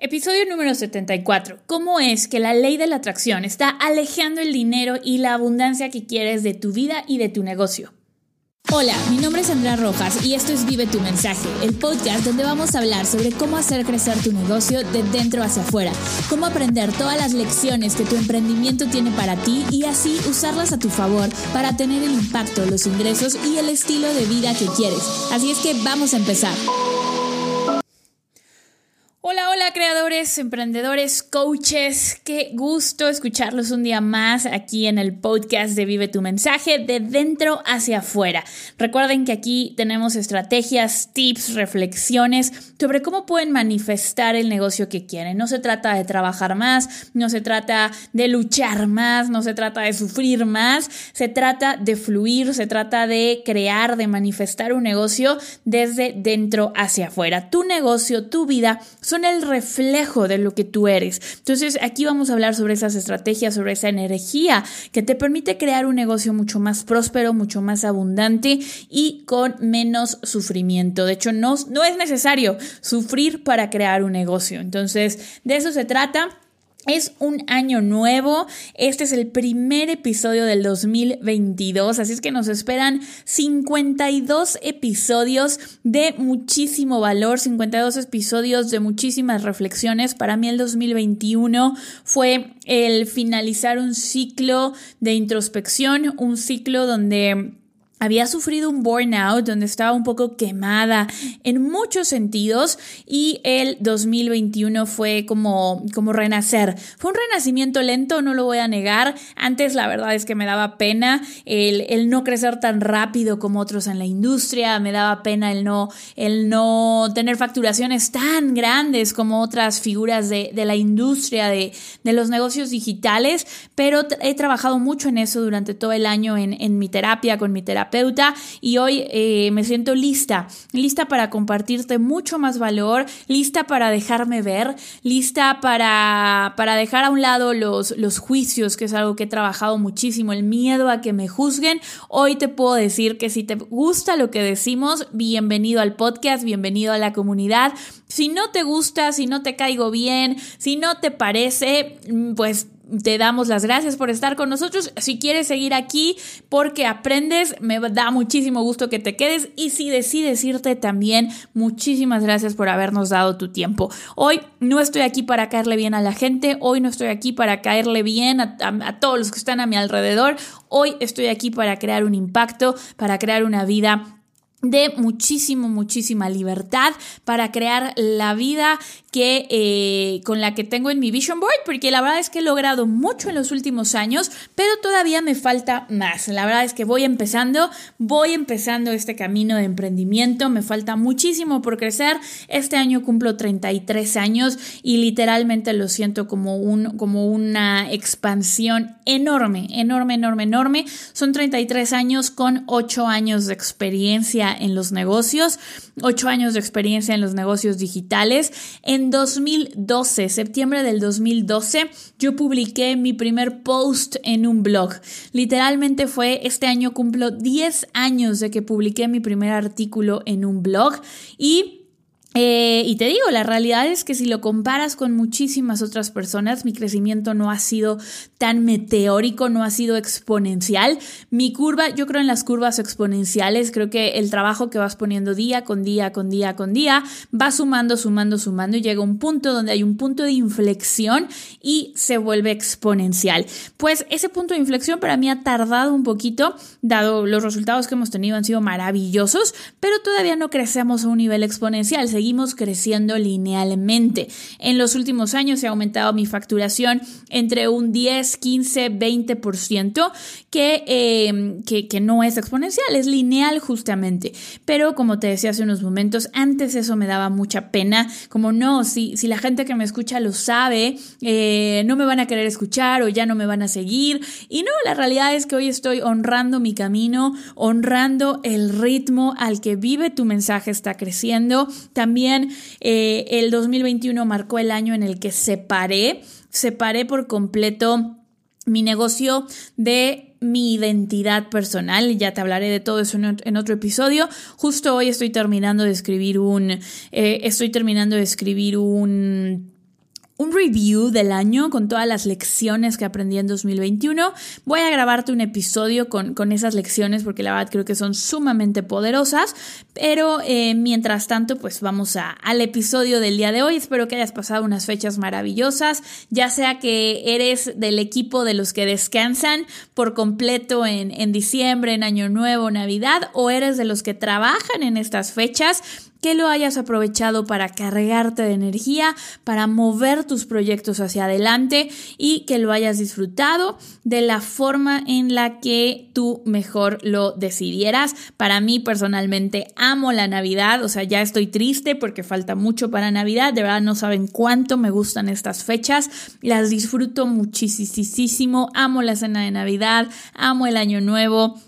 Episodio número 74. ¿Cómo es que la ley de la atracción está alejando el dinero y la abundancia que quieres de tu vida y de tu negocio? Hola, mi nombre es Andrea Rojas y esto es Vive tu mensaje, el podcast donde vamos a hablar sobre cómo hacer crecer tu negocio de dentro hacia afuera, cómo aprender todas las lecciones que tu emprendimiento tiene para ti y así usarlas a tu favor para tener el impacto, los ingresos y el estilo de vida que quieres. Así es que vamos a empezar. Hola, hola creadores, emprendedores, coaches, qué gusto escucharlos un día más aquí en el podcast de Vive tu mensaje de dentro hacia afuera. Recuerden que aquí tenemos estrategias, tips, reflexiones sobre cómo pueden manifestar el negocio que quieren. No se trata de trabajar más, no se trata de luchar más, no se trata de sufrir más, se trata de fluir, se trata de crear, de manifestar un negocio desde dentro hacia afuera. Tu negocio, tu vida el reflejo de lo que tú eres. Entonces aquí vamos a hablar sobre esas estrategias, sobre esa energía que te permite crear un negocio mucho más próspero, mucho más abundante y con menos sufrimiento. De hecho, no, no es necesario sufrir para crear un negocio. Entonces, de eso se trata. Es un año nuevo, este es el primer episodio del 2022, así es que nos esperan 52 episodios de muchísimo valor, 52 episodios de muchísimas reflexiones. Para mí el 2021 fue el finalizar un ciclo de introspección, un ciclo donde había sufrido un burnout donde estaba un poco quemada en muchos sentidos y el 2021 fue como, como renacer. Fue un renacimiento lento, no lo voy a negar. Antes la verdad es que me daba pena el, el no crecer tan rápido como otros en la industria, me daba pena el no, el no tener facturaciones tan grandes como otras figuras de, de la industria, de, de, los negocios digitales, pero he trabajado mucho en eso durante todo el año en, en mi terapia, con mi terapia y hoy eh, me siento lista, lista para compartirte mucho más valor, lista para dejarme ver, lista para, para dejar a un lado los, los juicios, que es algo que he trabajado muchísimo, el miedo a que me juzguen. Hoy te puedo decir que si te gusta lo que decimos, bienvenido al podcast, bienvenido a la comunidad. Si no te gusta, si no te caigo bien, si no te parece, mm, pues te damos las gracias por estar con nosotros. Si quieres seguir aquí porque aprendes, me da muchísimo gusto que te quedes. Y si decides irte también, muchísimas gracias por habernos dado tu tiempo. Hoy no estoy aquí para caerle bien a la gente, hoy no estoy aquí para caerle bien a, a todos los que están a mi alrededor. Hoy estoy aquí para crear un impacto, para crear una vida de muchísimo, muchísima libertad para crear la vida que eh, con la que tengo en mi vision board, porque la verdad es que he logrado mucho en los últimos años, pero todavía me falta más. La verdad es que voy empezando, voy empezando este camino de emprendimiento, me falta muchísimo por crecer. Este año cumplo 33 años y literalmente lo siento como, un, como una expansión enorme, enorme, enorme, enorme. Son 33 años con 8 años de experiencia en los negocios, 8 años de experiencia en los negocios digitales. En 2012, septiembre del 2012, yo publiqué mi primer post en un blog. Literalmente fue, este año cumplo 10 años de que publiqué mi primer artículo en un blog y eh, y te digo, la realidad es que si lo comparas con muchísimas otras personas, mi crecimiento no ha sido tan meteórico, no ha sido exponencial. Mi curva, yo creo en las curvas exponenciales, creo que el trabajo que vas poniendo día con día, con día, con día, va sumando, sumando, sumando y llega un punto donde hay un punto de inflexión y se vuelve exponencial. Pues ese punto de inflexión para mí ha tardado un poquito, dado los resultados que hemos tenido han sido maravillosos, pero todavía no crecemos a un nivel exponencial seguimos creciendo linealmente. En los últimos años ha aumentado mi facturación entre un 10, 15, 20%, que, eh, que, que no es exponencial, es lineal justamente. Pero como te decía hace unos momentos, antes eso me daba mucha pena, como no, si, si la gente que me escucha lo sabe, eh, no me van a querer escuchar o ya no me van a seguir. Y no, la realidad es que hoy estoy honrando mi camino, honrando el ritmo al que vive tu mensaje está creciendo. También eh, el 2021 marcó el año en el que separé, separé por completo mi negocio de mi identidad personal. Ya te hablaré de todo eso en otro episodio. Justo hoy estoy terminando de escribir un. Eh, estoy terminando de escribir un un review del año con todas las lecciones que aprendí en 2021. Voy a grabarte un episodio con, con esas lecciones porque la verdad creo que son sumamente poderosas. Pero eh, mientras tanto, pues vamos a, al episodio del día de hoy. Espero que hayas pasado unas fechas maravillosas, ya sea que eres del equipo de los que descansan por completo en, en diciembre, en Año Nuevo, Navidad, o eres de los que trabajan en estas fechas que lo hayas aprovechado para cargarte de energía, para mover tus proyectos hacia adelante y que lo hayas disfrutado de la forma en la que tú mejor lo decidieras. Para mí personalmente amo la Navidad, o sea, ya estoy triste porque falta mucho para Navidad, de verdad no saben cuánto me gustan estas fechas, las disfruto muchísimo, amo la cena de Navidad, amo el año nuevo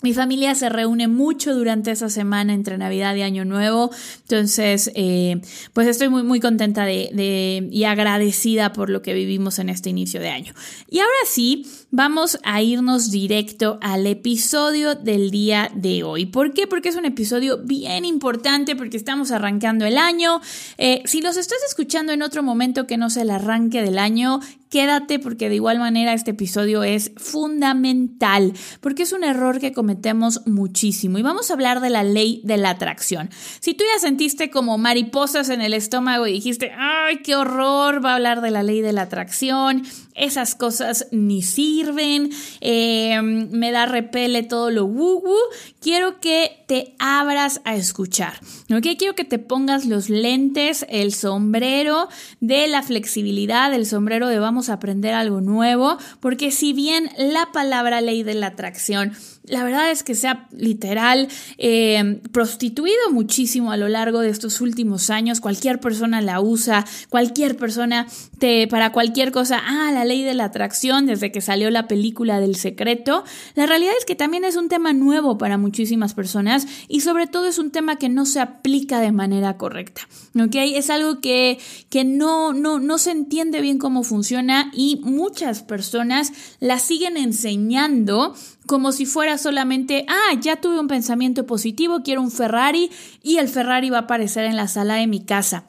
mi familia se reúne mucho durante esa semana entre Navidad y Año Nuevo, entonces eh, pues estoy muy muy contenta de, y agradecida por lo que vivimos en este inicio de año. Y ahora sí, vamos a irnos directo al episodio del día de hoy. ¿Por qué? Porque es un episodio bien importante porque estamos arrancando el año. Eh, si los estás escuchando en otro momento que no sea el arranque del año, quédate porque de igual manera este episodio es fundamental, porque es un error que cometemos muchísimo. Y vamos a hablar de la ley de la atracción. Si tú ya sentiste como mariposas en el estómago y dijiste, ay, qué horror, va a hablar de la ley de la atracción, esas cosas ni sirven, eh, me da repele todo lo woo, woo, quiero que te abras a escuchar, ¿ok? Quiero que te pongas los lentes, el sombrero de la flexibilidad, el sombrero de vamos a aprender algo nuevo, porque si bien la palabra ley de la atracción la verdad es que se ha literal eh, prostituido muchísimo a lo largo de estos últimos años. Cualquier persona la usa, cualquier persona te, para cualquier cosa, ah, la ley de la atracción desde que salió la película del secreto. La realidad es que también es un tema nuevo para muchísimas personas y sobre todo es un tema que no se aplica de manera correcta. ¿ok? Es algo que, que no, no, no se entiende bien cómo funciona y muchas personas la siguen enseñando como si fuera solamente, ah, ya tuve un pensamiento positivo, quiero un Ferrari y el Ferrari va a aparecer en la sala de mi casa.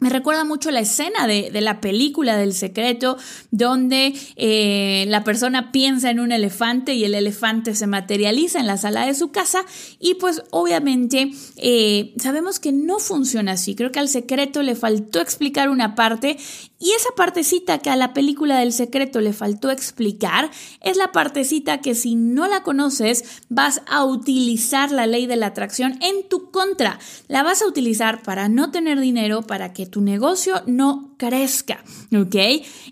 Me recuerda mucho la escena de, la película del secreto, donde eh, la persona piensa en un elefante y el elefante se materializa en la sala de su casa y pues obviamente eh, sabemos que no funciona así. Creo que al secreto le faltó explicar una parte y esa partecita que a la película del secreto le faltó explicar es la partecita que si no la conoces vas a utilizar la ley de la atracción en tu contra. La vas a utilizar para no tener dinero, para que tu negocio no crezca, ¿ok?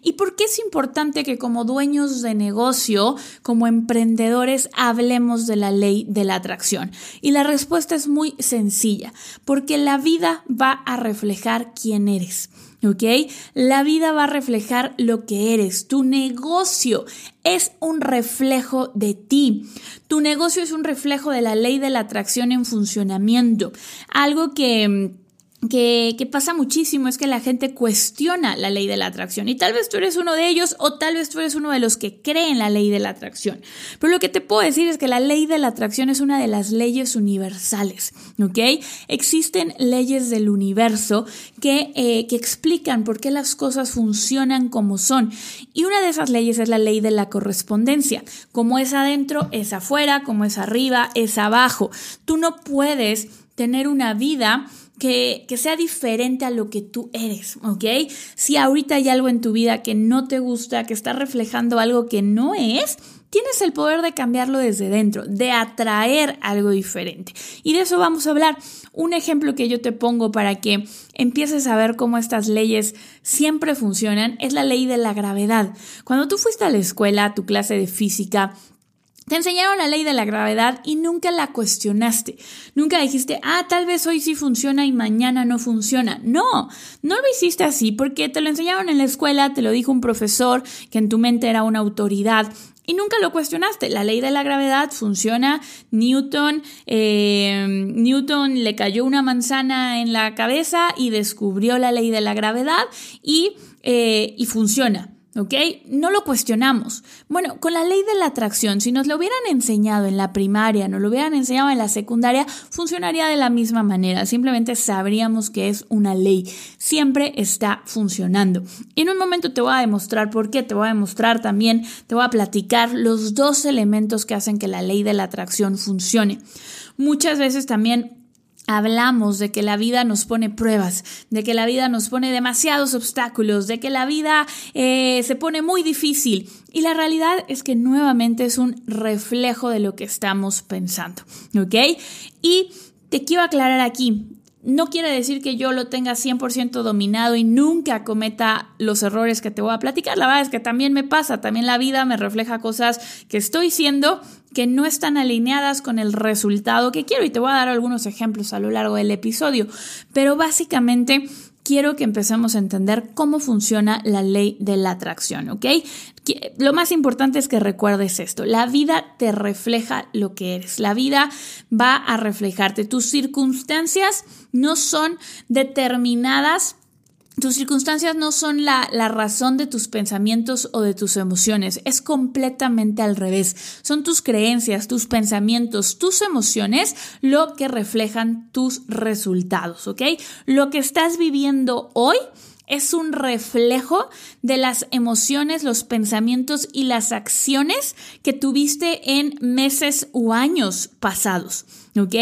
¿Y por qué es importante que como dueños de negocio, como emprendedores, hablemos de la ley de la atracción? Y la respuesta es muy sencilla, porque la vida va a reflejar quién eres. ¿Ok? La vida va a reflejar lo que eres. Tu negocio es un reflejo de ti. Tu negocio es un reflejo de la ley de la atracción en funcionamiento. Algo que que, pasa muchísimo es que la gente cuestiona la ley de la atracción y tal vez tú eres uno de ellos o tal vez tú eres uno de los que creen la ley de la atracción. Pero lo que te puedo decir es que la ley de la atracción es una de las leyes universales, ¿ok? Existen leyes del universo que, eh, que explican por qué las cosas funcionan como son y una de esas leyes es la ley de la correspondencia. Como es adentro, es afuera, como es arriba, es abajo. Tú no puedes tener una vida que, que, sea diferente a lo que tú eres, ¿ok? Si ahorita hay algo en tu vida que no te gusta, que está reflejando algo que no es, tienes el poder de cambiarlo desde dentro, de atraer algo diferente. Y de eso vamos a hablar. Un ejemplo que yo te pongo para que empieces a ver cómo estas leyes siempre funcionan es la ley de la gravedad. Cuando tú fuiste a la escuela, a tu clase de física, te enseñaron la ley de la gravedad y nunca la cuestionaste. Nunca dijiste, ah, tal vez hoy sí funciona y mañana no funciona. No, no lo hiciste así porque te lo enseñaron en la escuela, te lo dijo un profesor que en tu mente era una autoridad y nunca lo cuestionaste. La ley de la gravedad funciona. Newton, eh, Newton le cayó una manzana en la cabeza y descubrió la ley de la gravedad y, eh, y funciona. ¿Ok? No lo cuestionamos. Bueno, con la ley de la atracción, si nos lo hubieran enseñado en la primaria, nos lo hubieran enseñado en la secundaria, funcionaría de la misma manera. Simplemente sabríamos que es una ley. Siempre está funcionando. Y en un momento te voy a demostrar por qué, te voy a demostrar también, te voy a platicar los dos elementos que hacen que la ley de la atracción funcione. Muchas veces también hablamos de que la vida nos pone pruebas, de que la vida nos pone demasiados obstáculos, de que la vida eh, se pone muy difícil. Y la realidad es que nuevamente es un reflejo de lo que estamos pensando. ¿Ok? Y te quiero aclarar aquí, no quiere decir que yo lo tenga 100% dominado y nunca cometa los errores que te voy a platicar. La verdad es que también me pasa, también la vida me refleja cosas que estoy siendo que no están alineadas con el resultado que quiero y te voy a dar algunos ejemplos a lo largo del episodio. Pero básicamente quiero que empecemos a entender cómo funciona la ley de la atracción, ¿ok? Lo más importante es que recuerdes esto, la vida te refleja lo que eres, la vida va a reflejarte, tus circunstancias no son determinadas tus circunstancias no son la, la, razón de tus pensamientos o de tus emociones, es completamente al revés. Son tus creencias, tus pensamientos, tus emociones lo que reflejan tus resultados, ¿ok? Lo que estás viviendo hoy es un reflejo de las emociones, los pensamientos y las acciones que tuviste en meses o años pasados. ¿Ok?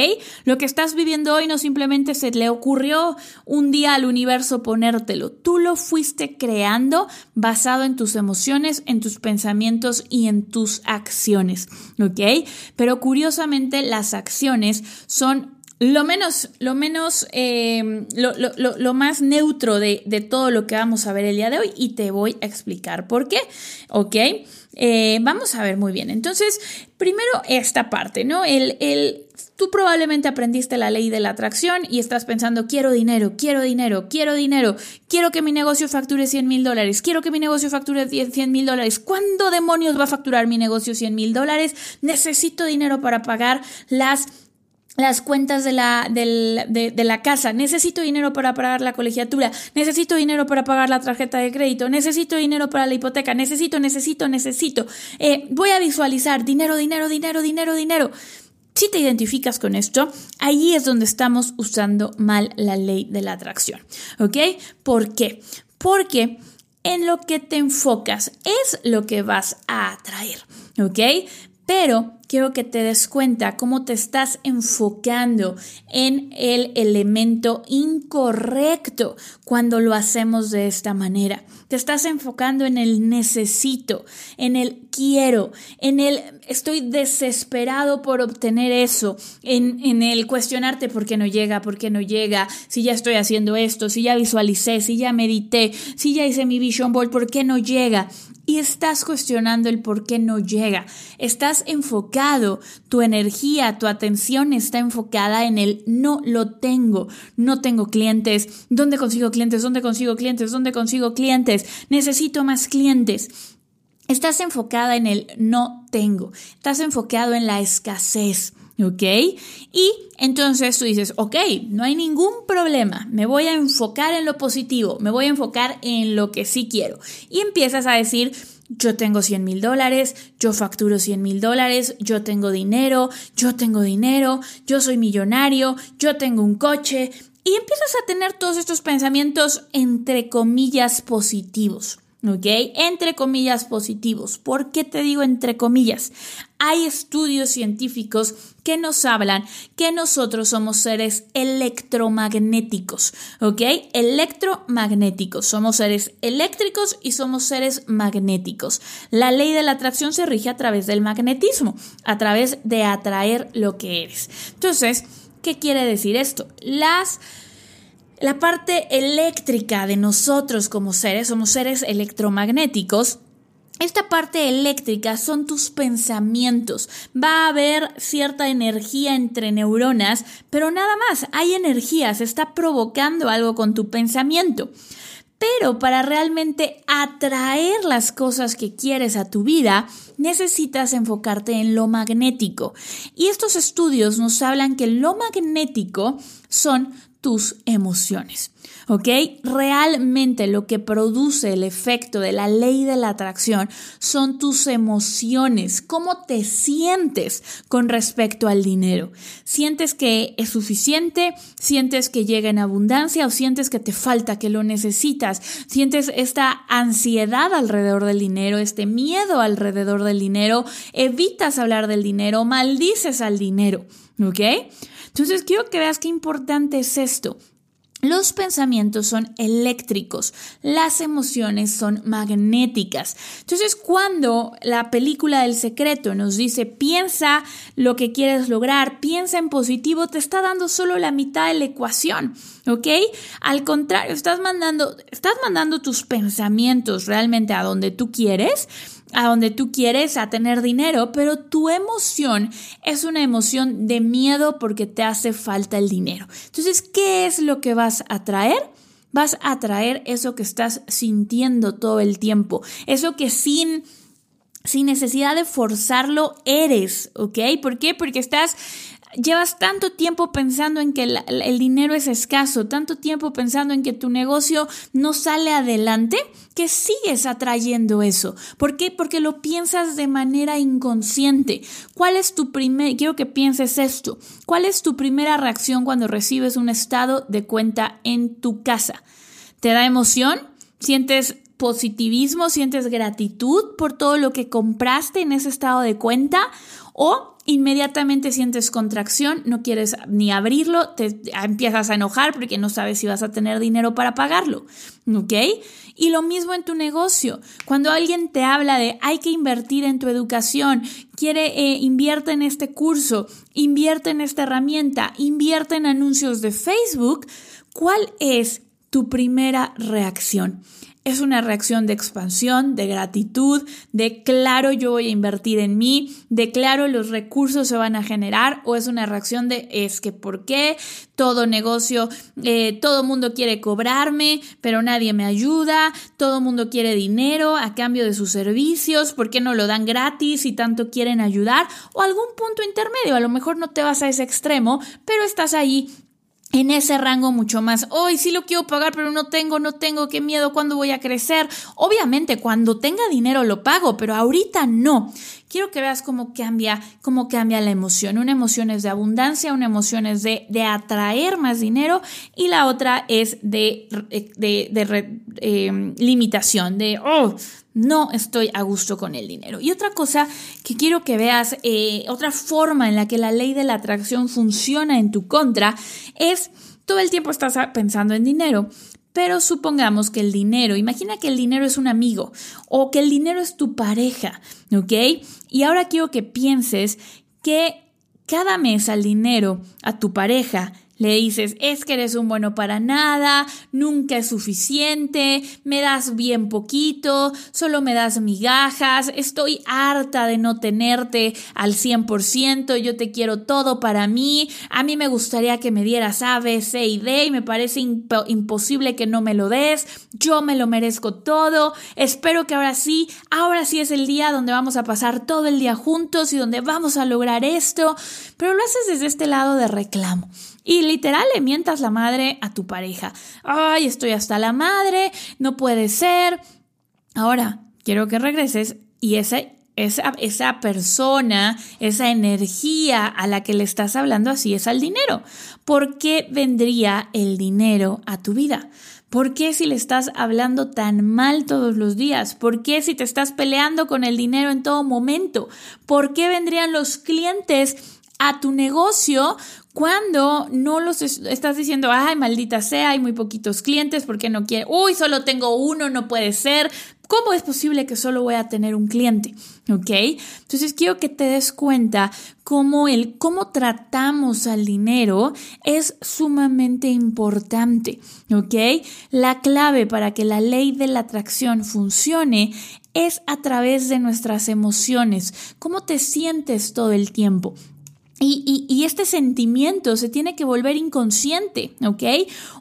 Lo que estás viviendo hoy no simplemente se le ocurrió un día al universo ponértelo. Tú lo fuiste creando basado en tus emociones, en tus pensamientos y en tus acciones. ¿Ok? Pero curiosamente las acciones son lo menos, lo menos, em, lo, más neutro de, todo lo que vamos a ver el día de hoy y te voy a explicar por qué, ¿ok? Eh, vamos a ver muy bien. Entonces, primero esta parte, ¿no? El, el, tú probablemente aprendiste la ley de la atracción y estás pensando, quiero dinero, quiero dinero, quiero dinero, quiero que mi negocio facture 100 mil dólares, quiero que mi negocio facture 100 mil dólares. ¿Cuándo demonios va a facturar mi negocio 100 mil dólares? Necesito dinero para pagar las las cuentas de la, de, la casa, necesito dinero para pagar la colegiatura, necesito dinero para pagar la tarjeta de crédito, necesito dinero para la hipoteca, necesito, necesito, necesito. Eh, voy a visualizar dinero, dinero, dinero, dinero, dinero. Si te identificas con esto, ahí es donde estamos usando mal la ley de la atracción. ¿Ok? ¿Por qué? Porque en lo que te enfocas es lo que vas a atraer. ¿Ok? Pero quiero que te des cuenta cómo te estás enfocando en el elemento incorrecto cuando lo hacemos de esta manera. Te estás enfocando en el necesito, en el quiero, en el estoy desesperado por obtener eso, en, en el cuestionarte por qué no llega, por qué no llega, si ya estoy haciendo esto, si ya visualicé, si ya medité, si ya hice mi vision board, por qué no llega y estás cuestionando el por qué no llega. Estás tu energía, tu atención está enfocada en el no lo tengo, no tengo clientes, ¿dónde consigo clientes? ¿Dónde consigo clientes? ¿Dónde consigo clientes? Necesito más clientes. Estás enfocada en el no tengo, estás enfocado en la escasez. ¿Ok? Y entonces tú dices, ok, no hay ningún problema, me voy a enfocar en lo positivo, me voy a enfocar en lo que sí quiero. Y empiezas a decir, yo tengo 100 mil dólares, yo facturo 100 mil dólares, yo tengo dinero, yo tengo dinero, yo soy millonario, yo tengo un coche. Y empiezas a tener todos estos pensamientos entre comillas positivos. ¿Ok? Entre comillas positivos. ¿Por qué te digo entre comillas? Hay estudios científicos que nos hablan que nosotros somos seres electromagnéticos, ¿ok? Electromagnéticos. Somos seres eléctricos y somos seres magnéticos. La ley de la atracción se rige a través del magnetismo, a través de atraer lo que eres. Entonces, ¿qué quiere decir esto? Las la parte eléctrica de nosotros como seres, somos seres electromagnéticos, esta parte eléctrica son tus pensamientos. Va a haber cierta energía entre neuronas, pero nada más, hay energía, se está provocando algo con tu pensamiento. Pero para realmente atraer las cosas que quieres a tu vida, necesitas enfocarte en lo magnético. Y estos estudios nos hablan que lo magnético son tus emociones. ¿Ok? Realmente lo que produce el efecto de la ley de la atracción son tus emociones, cómo te sientes con respecto al dinero. ¿Sientes que es suficiente? ¿Sientes que llega en abundancia o sientes que te falta, que lo necesitas? ¿Sientes esta ansiedad alrededor del dinero, este miedo alrededor del dinero? ¿Evitas hablar del dinero? ¿Maldices al dinero? ¿Ok? Entonces quiero que veas qué importante es esto. Los pensamientos son eléctricos, las emociones son magnéticas. Entonces, cuando la película del secreto nos dice piensa lo que quieres lograr, piensa en positivo, te está dando solo la mitad de la ecuación, ¿ok? Al contrario, estás mandando, estás mandando tus pensamientos realmente a donde tú quieres a donde tú quieres, a tener dinero, pero tu emoción es una emoción de miedo porque te hace falta el dinero. Entonces, ¿qué es lo que vas a traer? Vas a traer eso que estás sintiendo todo el tiempo, eso que sin sin necesidad de forzarlo eres, ¿ok? ¿Por qué? Porque estás llevas tanto tiempo pensando en que el, dinero es escaso, tanto tiempo pensando en que tu negocio no sale adelante, que sigues atrayendo eso. ¿Por qué? Porque lo piensas de manera inconsciente. ¿Cuál es tu primer, quiero que pienses esto, cuál es tu primera reacción cuando recibes un estado de cuenta en tu casa? ¿Te da emoción? ¿Sientes positivismo? ¿Sientes gratitud por todo lo que compraste en ese estado de cuenta? ¿O inmediatamente sientes contracción, no quieres ni abrirlo, te empiezas a enojar porque no sabes si vas a tener dinero para pagarlo, ¿ok? Y lo mismo en tu negocio. Cuando alguien te habla de hay que invertir en tu educación, quiere eh, invierte en este curso, invierte en esta herramienta, invierte en anuncios de Facebook, ¿cuál es tu primera reacción? Es una reacción de expansión, de gratitud, de claro yo voy a invertir en mí, de claro los recursos se van a generar o es una reacción de es que por qué todo negocio, eh, todo mundo quiere cobrarme, pero nadie me ayuda, todo mundo quiere dinero a cambio de sus servicios, ¿por qué no lo dan gratis y tanto quieren ayudar? O algún punto intermedio, a lo mejor no te vas a ese extremo, pero estás ahí en ese rango mucho más. Hoy sí lo quiero pagar, pero no tengo, no tengo, qué miedo, ¿cuándo voy a crecer? Obviamente, cuando tenga dinero lo pago, pero ahorita no. Quiero que veas cómo cambia, cómo cambia la emoción. Una emoción es de abundancia, una emoción es de, de atraer más dinero y la otra es de, de, de eh, limitación, de, oh, no estoy a gusto con el dinero. Y otra cosa que quiero que veas, eh, otra forma en la que la ley de la atracción funciona en tu contra, es todo el tiempo estás pensando en dinero. Pero supongamos que el dinero, imagina que el dinero es un amigo o que el dinero es tu pareja, ¿ok? Y ahora quiero que pienses que cada mes al dinero, a tu pareja, le dices, es que eres un bueno para nada, nunca es suficiente, me das bien poquito, solo me das migajas, estoy harta de no tenerte al 100%, yo te quiero todo para mí, a mí me gustaría que me dieras A, B, C y D y me parece imposible que no me lo des, yo me lo merezco todo, espero que ahora sí, ahora sí es el día donde vamos a pasar todo el día juntos y donde vamos a lograr esto, pero lo haces desde este lado de reclamo. Y literal le mientas la madre a tu pareja. Ay, estoy hasta la madre, no puede ser. Ahora, quiero que regreses y ese, esa, esa persona, esa energía a la que le estás hablando así es al dinero. ¿Por qué vendría el dinero a tu vida? ¿Por qué si le estás hablando tan mal todos los días? ¿Por qué si te estás peleando con el dinero en todo momento? ¿Por qué vendrían los clientes a tu negocio cuando no los estás diciendo, ay, maldita sea, hay muy poquitos clientes, ¿por qué no quiere? Uy, solo tengo uno, no puede ser. ¿Cómo es posible que solo voy a tener un cliente? ¿Ok? Entonces quiero que te des cuenta cómo el cómo tratamos al dinero es sumamente importante. ¿Ok? La clave para que la ley de la atracción funcione es a través de nuestras emociones. ¿Cómo te sientes todo el tiempo? Y, este sentimiento se tiene que volver inconsciente, ¿ok?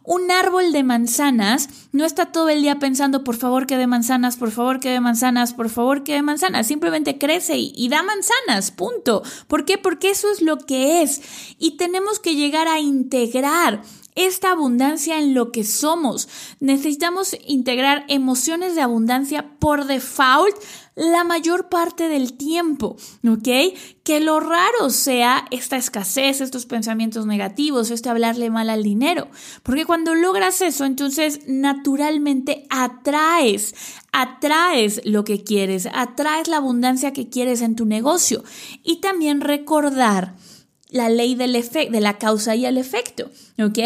Un árbol de manzanas no está todo el día pensando, por favor que dé manzanas, por favor que dé manzanas, por favor que dé manzanas. Simplemente crece y, y da manzanas, punto. ¿Por qué? Porque eso es lo que es. Y tenemos que llegar a integrar esta abundancia en lo que somos. Necesitamos integrar emociones de abundancia por default la mayor parte del tiempo, ¿ok? Que lo raro sea esta escasez, estos pensamientos negativos, este hablarle mal al dinero, porque cuando logras eso, entonces naturalmente atraes, atraes lo que quieres, atraes la abundancia que quieres en tu negocio y también recordar la ley del de la causa y el efecto, ¿ok?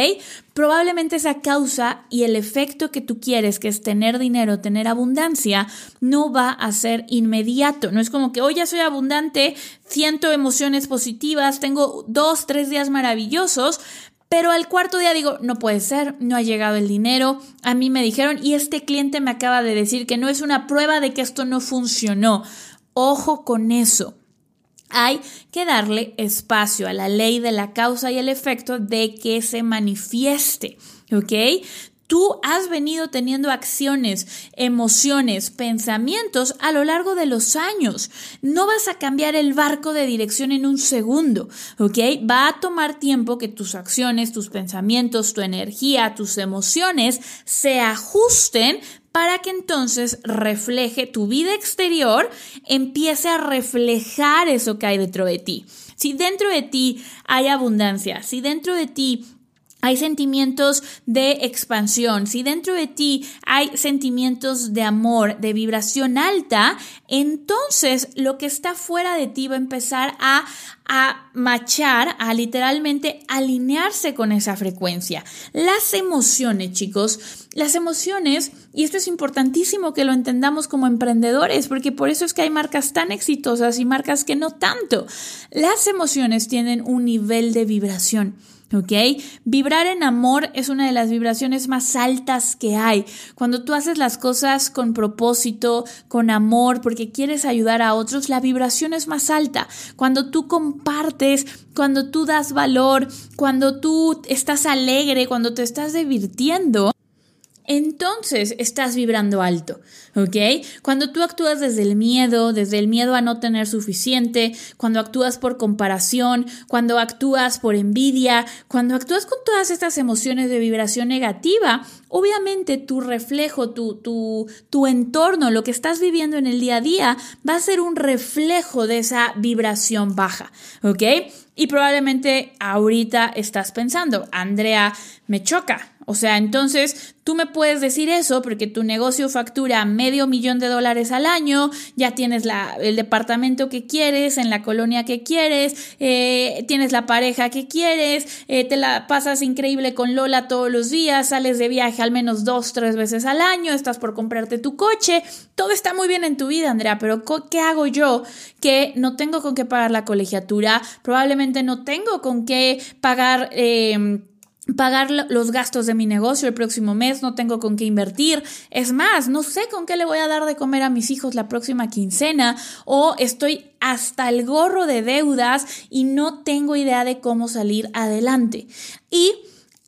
Probablemente esa causa y el efecto que tú quieres, que es tener dinero, tener abundancia, no va a ser inmediato. No es como que hoy ya soy abundante, siento emociones positivas, tengo dos, tres días maravillosos, pero al cuarto día digo, no puede ser, no ha llegado el dinero, a mí me dijeron y este cliente me acaba de decir que no es una prueba de que esto no funcionó. Ojo con eso. Hay que darle espacio a la ley de la causa y el efecto de que se manifieste, ¿ok? Tú has venido teniendo acciones, emociones, pensamientos a lo largo de los años. No vas a cambiar el barco de dirección en un segundo, ¿ok? Va a tomar tiempo que tus acciones, tus pensamientos, tu energía, tus emociones se ajusten para que entonces refleje tu vida exterior, empiece a reflejar eso que hay dentro de ti. Si dentro de ti hay abundancia, si dentro de ti hay sentimientos de expansión, si dentro de ti hay sentimientos de amor, de vibración alta, entonces lo que está fuera de ti va a empezar a, a machar, a literalmente alinearse con esa frecuencia. Las emociones, chicos, las emociones, y esto es importantísimo que lo entendamos como emprendedores, porque por eso es que hay marcas tan exitosas y marcas que no tanto. Las emociones tienen un nivel de vibración. ¿Ok? Vibrar en amor es una de las vibraciones más altas que hay. Cuando tú haces las cosas con propósito, con amor, porque quieres ayudar a otros, la vibración es más alta. Cuando tú compartes, cuando tú das valor, cuando tú estás alegre, cuando te estás divirtiendo, entonces estás vibrando alto, ¿ok? Cuando tú actúas desde el miedo, desde el miedo a no tener suficiente, cuando actúas por comparación, cuando actúas por envidia, cuando actúas con todas estas emociones de vibración negativa, obviamente tu reflejo, tu, tu, tu entorno, lo que estás viviendo en el día a día, va a ser un reflejo de esa vibración baja, ¿ok? Y probablemente ahorita estás pensando, Andrea, me choca, o sea, entonces tú me puedes decir eso porque tu negocio factura medio millón de dólares al año, ya tienes la, el departamento que quieres, en la colonia que quieres, eh, tienes la pareja que quieres, eh, te la pasas increíble con Lola todos los días, sales de viaje al menos dos, tres veces al año, estás por comprarte tu coche, todo está muy bien en tu vida, Andrea, pero ¿qué hago yo que no tengo con qué pagar la colegiatura? Probablemente no tengo con qué pagar... Eh, pagar los gastos de mi negocio el próximo mes, no tengo con qué invertir. Es más, no sé con qué le voy a dar de comer a mis hijos la próxima quincena o estoy hasta el gorro de deudas y no tengo idea de cómo salir adelante. Y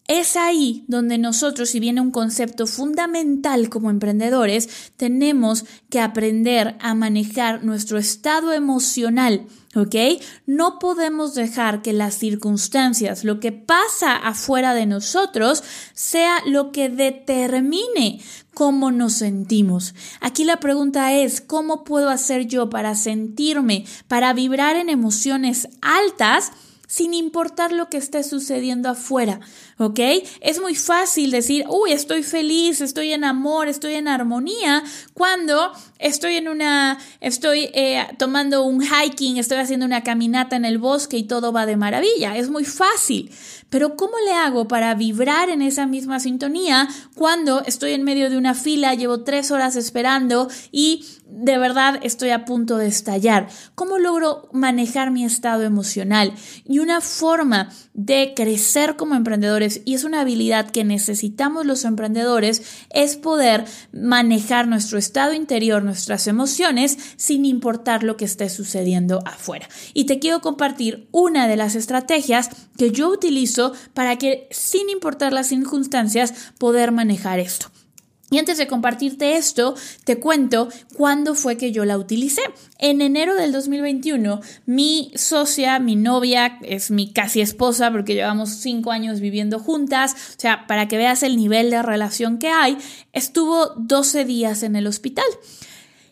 es ahí donde nosotros, si viene un concepto fundamental como emprendedores, tenemos que aprender a manejar nuestro estado emocional. ¿Ok? No podemos dejar que las circunstancias, lo que pasa afuera de nosotros, sea lo que determine cómo nos sentimos. Aquí la pregunta es, ¿cómo puedo hacer yo para sentirme, para vibrar en emociones altas? Sin importar lo que esté sucediendo afuera, ¿ok? Es muy fácil decir, uy, estoy feliz, estoy en amor, estoy en armonía, cuando estoy en una, estoy eh, tomando un hiking, estoy haciendo una caminata en el bosque y todo va de maravilla, es muy fácil. Pero ¿cómo le hago para vibrar en esa misma sintonía cuando estoy en medio de una fila, llevo tres horas esperando y de verdad estoy a punto de estallar? ¿Cómo logro manejar mi estado emocional? Y una forma de crecer como emprendedores, y es una habilidad que necesitamos los emprendedores, es poder manejar nuestro estado interior, nuestras emociones, sin importar lo que esté sucediendo afuera. Y te quiero compartir una de las estrategias que yo utilizo para que, sin importar las circunstancias, poder manejar esto. Y antes de compartirte esto, te cuento cuándo fue que yo la utilicé. En enero del 2021, mi socia, mi novia, es mi casi esposa porque llevamos cinco años viviendo juntas, o sea, para que veas el nivel de relación que hay, estuvo 12 días en el hospital.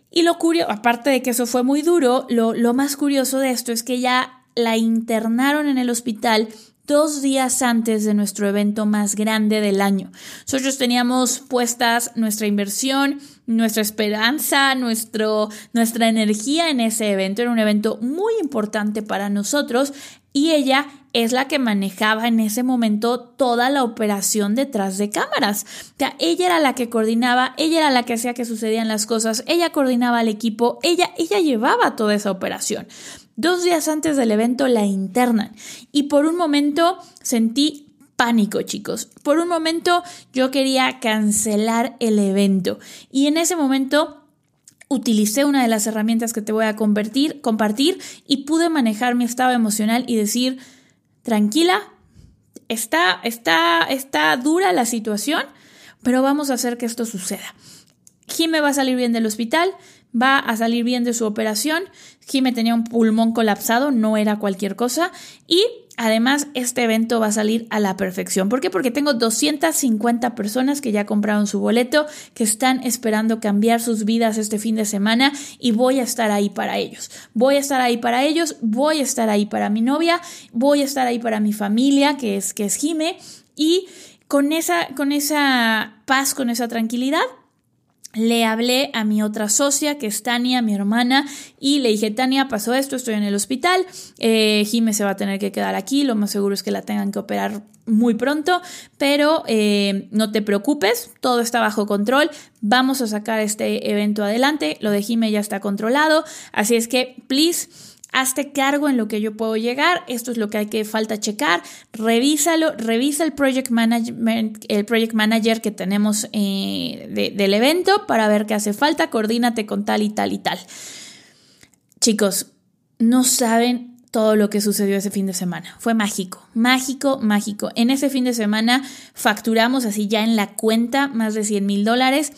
Y lo curioso, aparte de que eso fue muy duro, lo, lo más curioso de esto es que ya la internaron en el hospital dos días antes de nuestro evento más grande del año. Nosotros teníamos puestas nuestra inversión, nuestra esperanza, nuestro, nuestra energía en ese evento. Era un evento muy importante para nosotros y ella es la que manejaba en ese momento toda la operación detrás de cámaras. O sea, ella era la que coordinaba, ella era la que hacía que sucedían las cosas, ella coordinaba al equipo, ella, ella llevaba toda esa operación. Dos días antes del evento la internan y por un momento sentí pánico, chicos. Por un momento yo quería cancelar el evento y en ese momento utilicé una de las herramientas que te voy a convertir, compartir y pude manejar mi estado emocional y decir, tranquila, está, está, está dura la situación, pero vamos a hacer que esto suceda. Jime va a salir bien del hospital, va a salir bien de su operación. Jime tenía un pulmón colapsado, no era cualquier cosa. Y además este evento va a salir a la perfección. ¿Por qué? Porque tengo 250 personas que ya compraron su boleto, que están esperando cambiar sus vidas este fin de semana y voy a estar ahí para ellos. Voy a estar ahí para ellos, voy a estar ahí para mi novia, voy a estar ahí para mi familia, que es, que es Jime. Y con esa, con esa paz, con esa tranquilidad, le hablé a mi otra socia, que es Tania, mi hermana, y le dije, Tania, pasó esto, estoy en el hospital, eh, Jime se va a tener que quedar aquí, lo más seguro es que la tengan que operar muy pronto, pero eh, no te preocupes, todo está bajo control, vamos a sacar este evento adelante, lo de Jime ya está controlado, así es que, please, hazte cargo en lo que yo puedo llegar, esto es lo que hay que falta checar, revísalo, revisa el project management, el project manager que tenemos eh, del evento para ver qué hace falta, coordínate con tal y tal y tal. Chicos, no saben todo lo que sucedió ese fin de semana. Fue mágico, mágico, mágico. En ese fin de semana facturamos así ya en la cuenta más de 100 mil dólares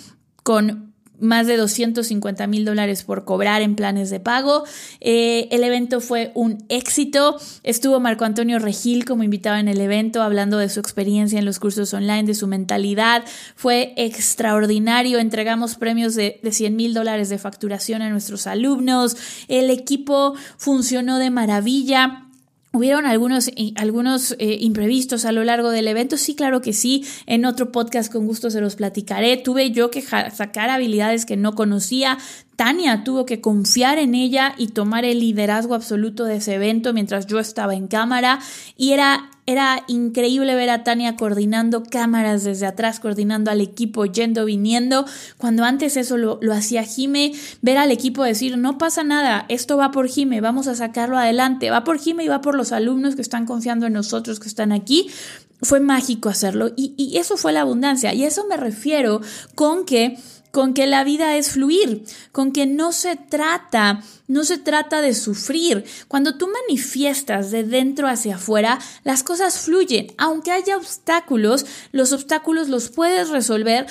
con más de 250 mil dólares por cobrar en planes de pago. Eh, el evento fue un éxito. Estuvo Marco Antonio Regil como invitado en el evento, hablando de su experiencia en los cursos online, de su mentalidad. Fue extraordinario. Entregamos premios de, de 100 mil dólares de facturación a nuestros alumnos. El equipo funcionó de maravilla. ¿Hubieron algunos, eh, algunos eh, imprevistos a lo largo del evento? Sí, claro que sí. En otro podcast con gusto se los platicaré. Tuve yo que sacar habilidades que no conocía. Tania tuvo que confiar en ella y tomar el liderazgo absoluto de ese evento mientras yo estaba en cámara. Y era, era increíble ver a Tania coordinando cámaras desde atrás, coordinando al equipo, yendo, viniendo. Cuando antes eso lo, lo hacía Jime, ver al equipo decir, no pasa nada, esto va por Jime, vamos a sacarlo adelante. Va por Jime y va por los alumnos que están confiando en nosotros, que están aquí fue mágico hacerlo y, y, eso fue la abundancia. Y eso me refiero con que con que la vida es fluir, con que no se trata, no se trata de sufrir. Cuando tú manifiestas de dentro hacia afuera, las cosas fluyen. Aunque haya obstáculos, los obstáculos los puedes resolver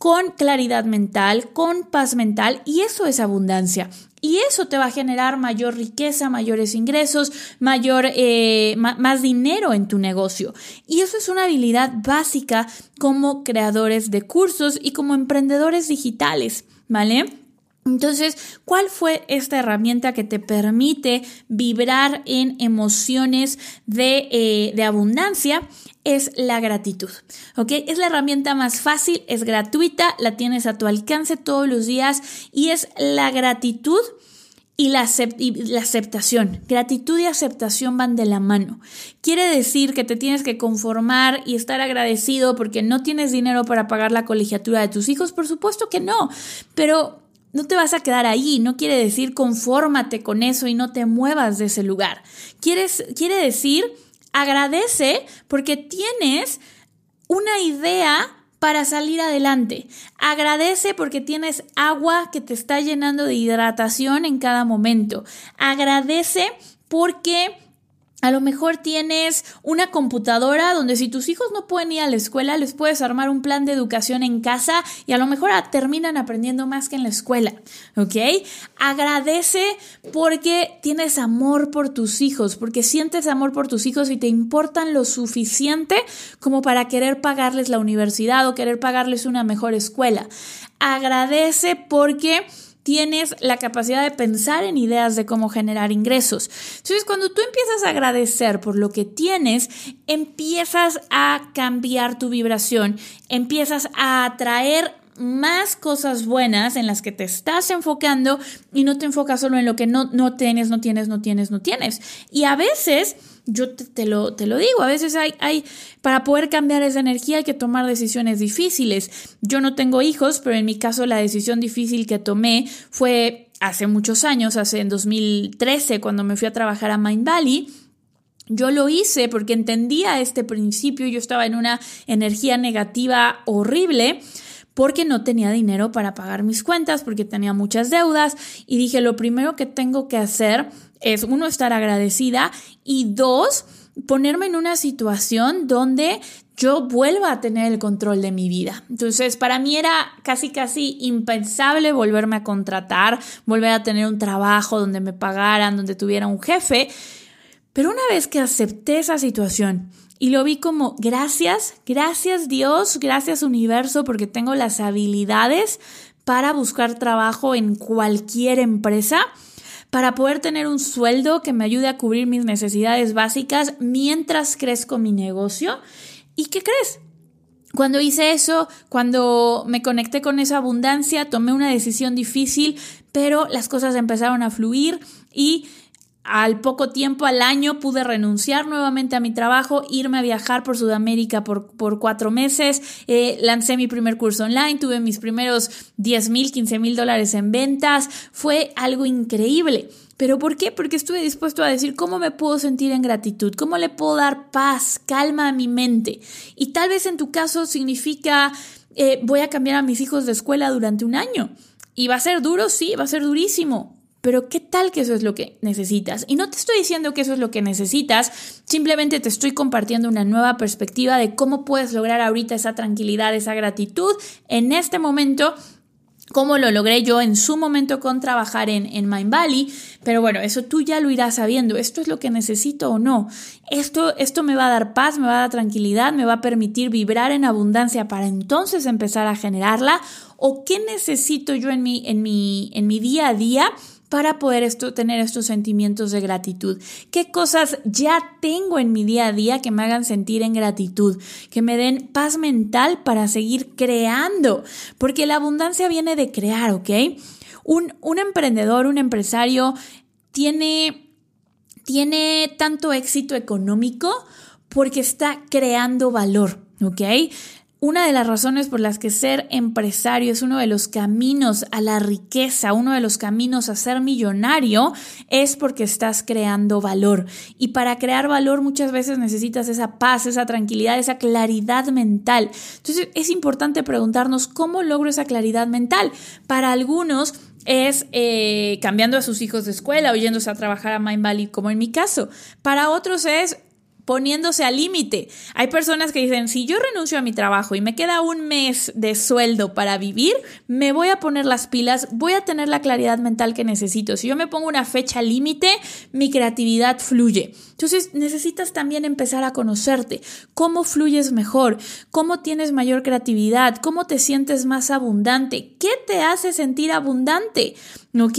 con claridad mental, con paz mental, y eso es abundancia. Y eso te va a generar mayor riqueza, mayores ingresos, mayor, eh, más dinero en tu negocio. Y eso es una habilidad básica como creadores de cursos y como emprendedores digitales, ¿vale? Entonces, ¿cuál fue esta herramienta que te permite vibrar en emociones de, eh, de, abundancia? Es la gratitud, ¿ok? Es la herramienta más fácil, es gratuita, la tienes a tu alcance todos los días y es la gratitud y la, la, aceptación. Gratitud y aceptación van de la mano. Quiere decir que te tienes que conformar y estar agradecido porque no tienes dinero para pagar la colegiatura de tus hijos. Por supuesto que no, pero no te vas a quedar ahí, no quiere decir confórmate con eso y no te muevas de ese lugar. Quiere decir agradece porque tienes una idea para salir adelante. Agradece porque tienes agua que te está llenando de hidratación en cada momento. Agradece porque A lo mejor tienes una computadora donde si tus hijos no pueden ir a la escuela, les puedes armar un plan de educación en casa y a lo mejor terminan aprendiendo más que en la escuela, ¿ok? Agradece porque tienes amor por tus hijos, porque sientes amor por tus hijos y te importan lo suficiente como para querer pagarles la universidad o querer pagarles una mejor escuela. Agradece porque tienes la capacidad de pensar en ideas de cómo generar ingresos. Entonces, cuando tú empiezas a agradecer por lo que tienes, empiezas a cambiar tu vibración, empiezas a atraer más cosas buenas en las que te estás enfocando y no te enfocas solo en lo que no, no tienes, no tienes, no tienes, no tienes. Y a veces yo te, lo, te lo digo, a veces hay, hay, para poder cambiar esa energía hay que tomar decisiones difíciles. Yo no tengo hijos, pero en mi caso la decisión difícil que tomé fue hace muchos años, hace en 2013, cuando me fui a trabajar a Mind Valley. Yo lo hice porque entendía este principio, yo estaba en una energía negativa horrible porque no tenía dinero para pagar mis cuentas, porque tenía muchas deudas y dije, lo primero que tengo que hacer es, uno, estar agradecida y dos, ponerme en una situación donde yo vuelva a tener el control de mi vida. Entonces, para mí era casi, casi impensable volverme a contratar, volver a tener un trabajo donde me pagaran, donde tuviera un jefe. Pero una vez que acepté esa situación y lo vi como gracias, gracias Dios, gracias universo, porque tengo las habilidades para buscar trabajo en cualquier empresa para poder tener un sueldo que me ayude a cubrir mis necesidades básicas mientras crezco mi negocio. ¿Y qué crees? Cuando hice eso, cuando me conecté con esa abundancia, tomé una decisión difícil, pero las cosas empezaron a fluir y al poco tiempo, al año, pude renunciar nuevamente a mi trabajo, irme a viajar por Sudamérica por, por cuatro meses, eh, lancé mi primer curso online, tuve mis primeros 10 mil, 15 mil dólares en ventas, fue algo increíble. ¿Pero por qué? Porque estuve dispuesto a decir cómo me puedo sentir en gratitud, cómo le puedo dar paz, calma a mi mente. Y tal vez en tu caso significa eh, voy a cambiar a mis hijos de escuela durante un año. Y va a ser duro, sí, va a ser durísimo, pero ¿qué tal que eso es lo que necesitas? Y no te estoy diciendo que eso es lo que necesitas, simplemente te estoy compartiendo una nueva perspectiva de cómo puedes lograr ahorita esa tranquilidad, esa gratitud en este momento como lo logré yo en su momento con trabajar en, en Mind Valley, pero bueno, eso tú ya lo irás sabiendo, esto es lo que necesito o no, esto, esto me va a dar paz, me va a dar tranquilidad, me va a permitir vibrar en abundancia para entonces empezar a generarla, o qué necesito yo en mi, en mi, en mi día a día para poder esto, tener estos sentimientos de gratitud? ¿Qué cosas ya tengo en mi día a día que me hagan sentir en gratitud? Que me den paz mental para seguir creando. Porque la abundancia viene de crear, ¿ok? Un, un emprendedor, un empresario tiene, tiene tanto éxito económico porque está creando valor, ¿ok? Una de las razones por las que ser empresario es uno de los caminos a la riqueza, uno de los caminos a ser millonario, es porque estás creando valor. Y para crear valor muchas veces necesitas esa paz, esa tranquilidad, esa claridad mental. Entonces es importante preguntarnos cómo logro esa claridad mental. Para algunos es eh, cambiando a sus hijos de escuela o yéndose a trabajar a Mind Valley, como en mi caso. Para otros es poniéndose al límite. Hay personas que dicen, si yo renuncio a mi trabajo y me queda un mes de sueldo para vivir, me voy a poner las pilas, voy a tener la claridad mental que necesito. Si yo me pongo una fecha límite, mi creatividad fluye. Entonces necesitas también empezar a conocerte, cómo fluyes mejor, cómo tienes mayor creatividad, cómo te sientes más abundante, qué te hace sentir abundante, ¿ok?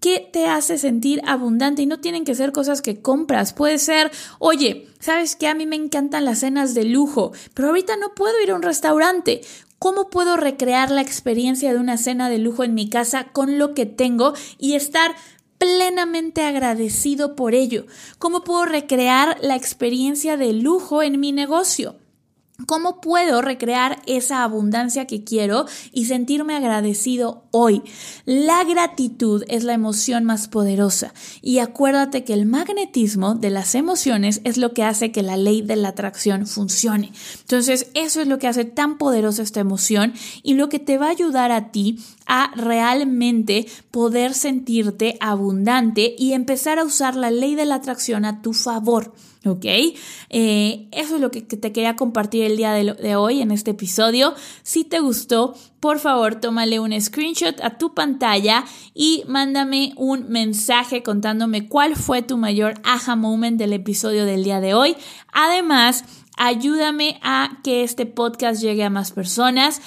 ¿Qué te hace sentir abundante? Y no tienen que ser cosas que compras. Puede ser, oye, ¿sabes qué? A mí me encantan las cenas de lujo, pero ahorita no puedo ir a un restaurante. ¿Cómo puedo recrear la experiencia de una cena de lujo en mi casa con lo que tengo y estar plenamente agradecido por ello? ¿Cómo puedo recrear la experiencia de lujo en mi negocio? ¿Cómo puedo recrear esa abundancia que quiero y sentirme agradecido hoy. La gratitud es la emoción más poderosa y acuérdate que el magnetismo de las emociones es lo que hace que la ley de la atracción funcione. Entonces, eso es lo que hace tan poderosa esta emoción y lo que te va a ayudar a ti a realmente poder sentirte abundante y empezar a usar la ley de la atracción a tu favor. ¿Ok? Eh, eso es lo que, te quería compartir el día de, de, hoy en este episodio. Si te gustó, por favor, tómale un screenshot a tu pantalla y mándame un mensaje contándome cuál fue tu mayor aha moment del episodio del día de hoy. Además, ayúdame a que este podcast llegue a más personas.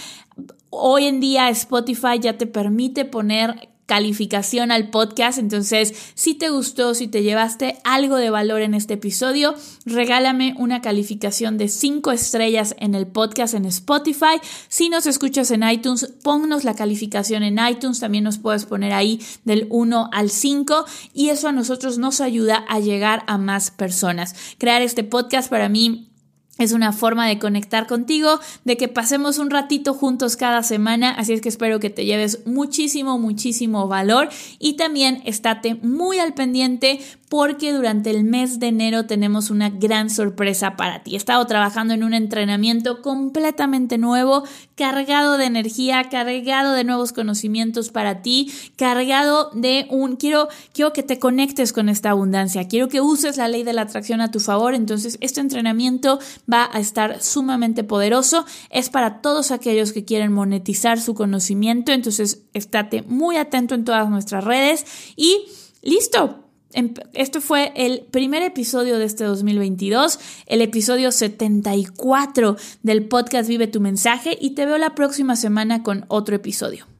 Hoy en día Spotify ya te permite poner calificación al podcast. Entonces, si te gustó, si te llevaste algo de valor en este episodio, regálame una calificación de 5 estrellas en el podcast en Spotify. Si nos escuchas en iTunes, ponnos la calificación en iTunes. También nos puedes poner ahí del 1 al 5 y eso a nosotros nos ayuda a llegar a más personas. Crear este podcast para mí es una forma de conectar contigo, de que pasemos un ratito juntos cada semana, así es que espero que te lleves muchísimo, muchísimo valor. Y también estate muy al pendiente porque durante el mes de enero tenemos una gran sorpresa para ti. He estado trabajando en un entrenamiento completamente nuevo, cargado de energía, cargado de nuevos conocimientos para ti, cargado de un quiero quiero que te conectes con esta abundancia, quiero que uses la ley de la atracción a tu favor, entonces este entrenamiento va a estar sumamente poderoso, es para todos aquellos que quieren monetizar su conocimiento, entonces estate muy atento en todas nuestras redes y listo, esto fue el primer episodio de este 2022, el episodio 74 del podcast Vive tu mensaje y te veo la próxima semana con otro episodio.